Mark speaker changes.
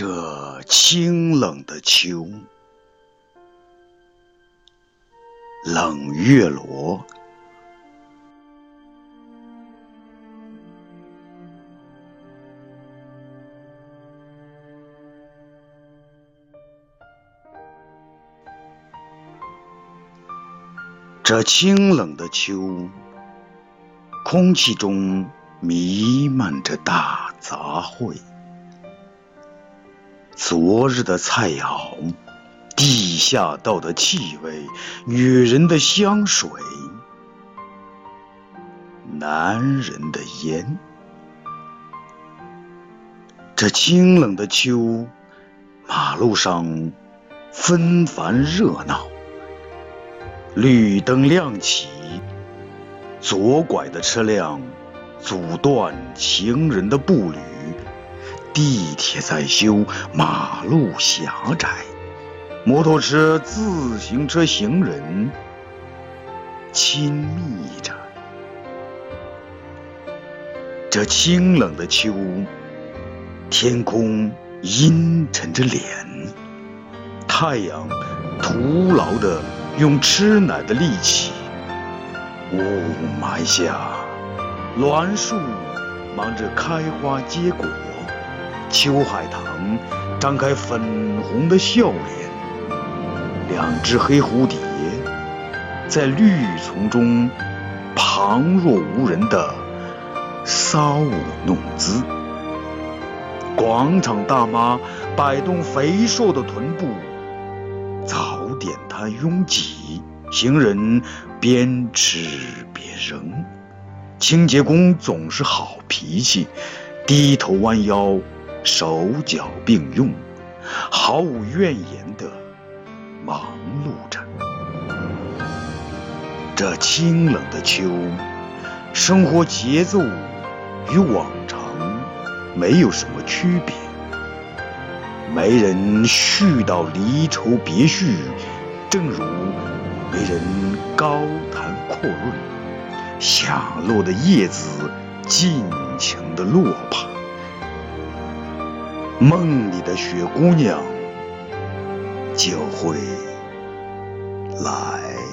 Speaker 1: 这清冷的秋，冷月罗。这清冷的秋，空气中弥漫着大杂烩。昨日的菜肴，地下道的气味，女人的香水，男人的烟。这清冷的秋，马路上纷繁热闹，绿灯亮起，左拐的车辆阻断行人的步履。地铁在修，马路狭窄，摩托车、自行车、行人亲密着。这清冷的秋，天空阴沉着脸，太阳徒劳的用吃奶的力气。雾霾下，栾树忙着开花结果。秋海棠张开粉红的笑脸，两只黑蝴蝶在绿丛中旁若无人的搔舞弄姿。广场大妈摆动肥硕的臀部，早点摊拥挤，行人边吃边扔。清洁工总是好脾气，低头弯腰。手脚并用，毫无怨言地忙碌着。这清冷的秋，生活节奏与往常没有什么区别。没人絮叨离愁别绪，正如没人高谈阔论。下落的叶子尽情地落吧。梦里的雪姑娘就会来。